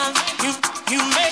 time you you made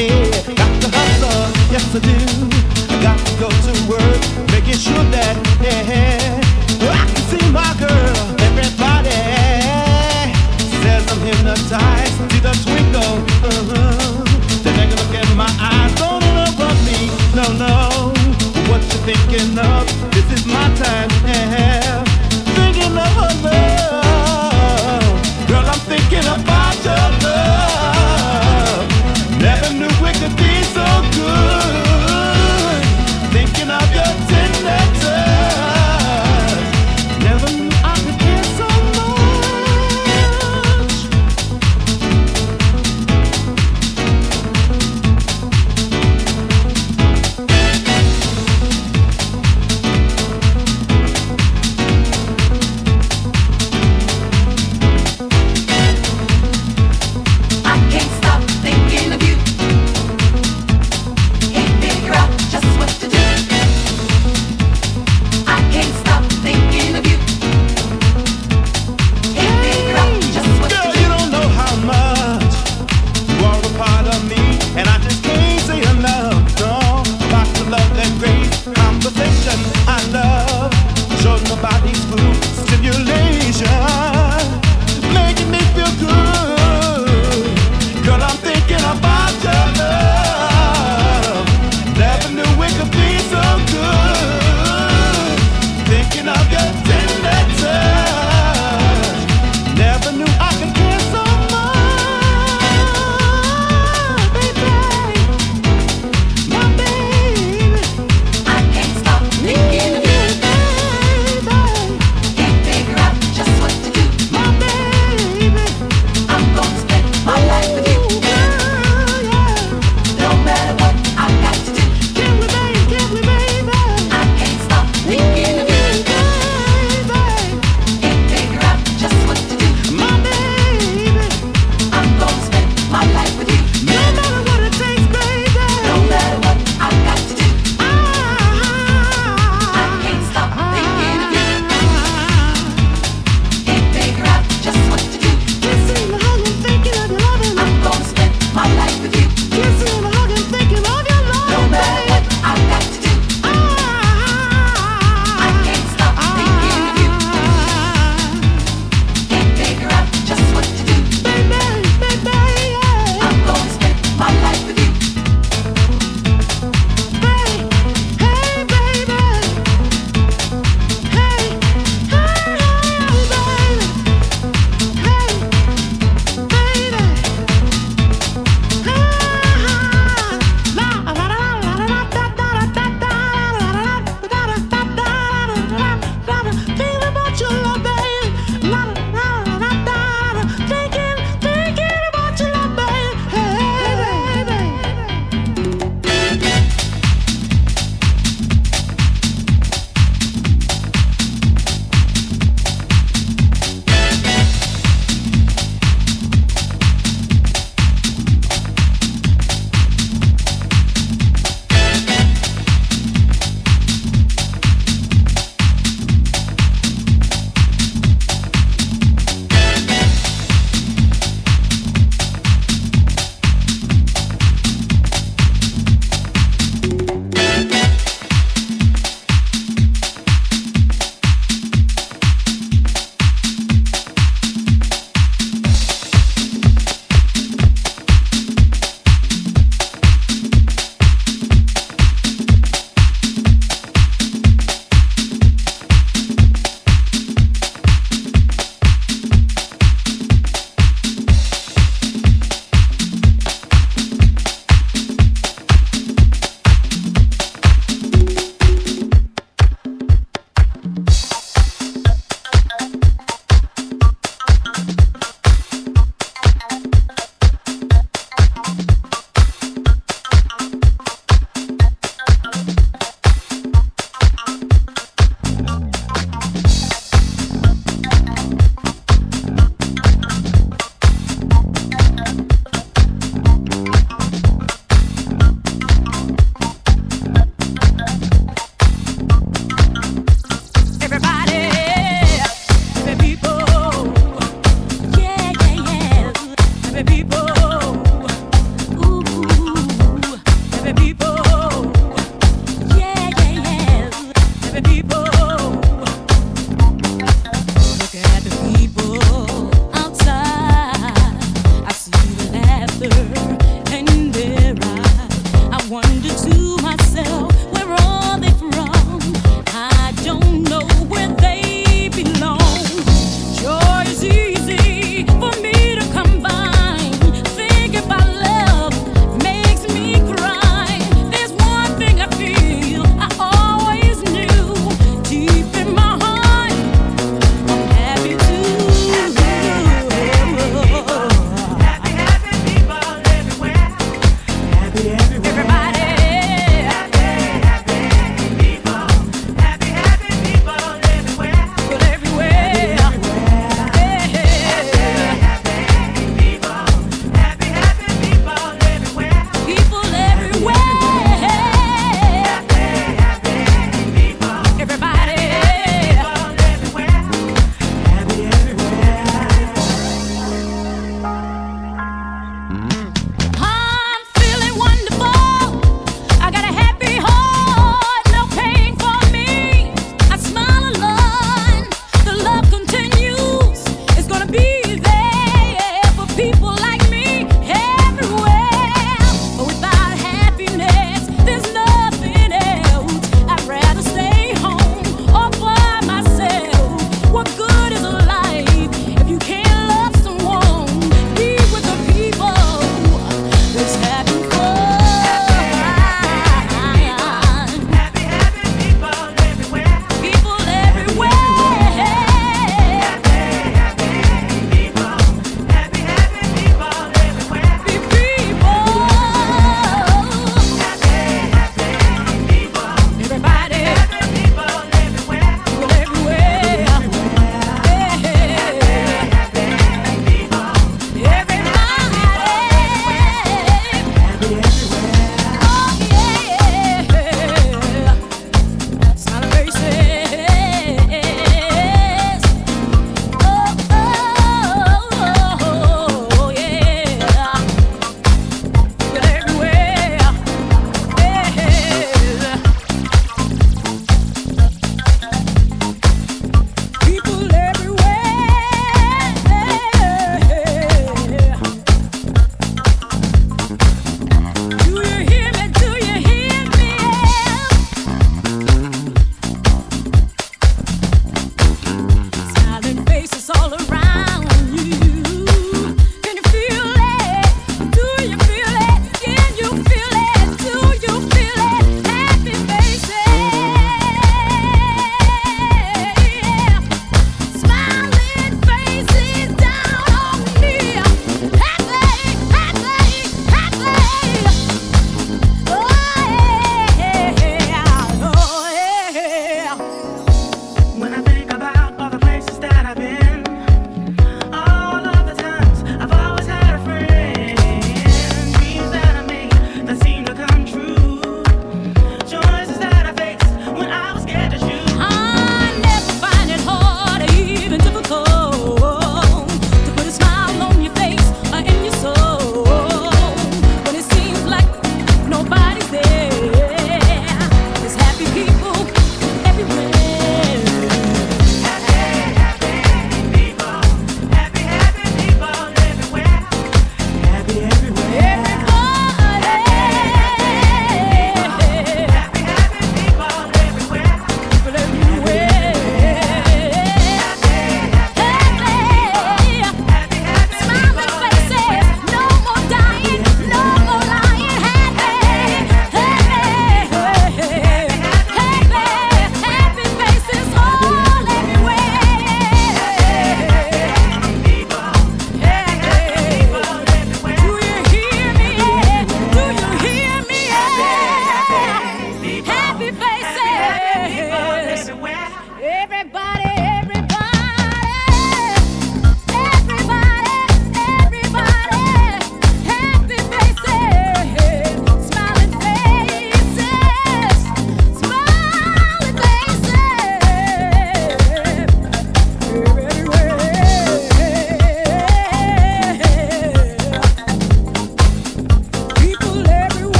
Got to hustle, yes I do. I got to go to work, making sure that I can see my girl. Everybody says I'm hypnotized. See the twinkle, uh-huh. Look my eyes, don't me, no, no. What you thinking of? This is my time, yeah.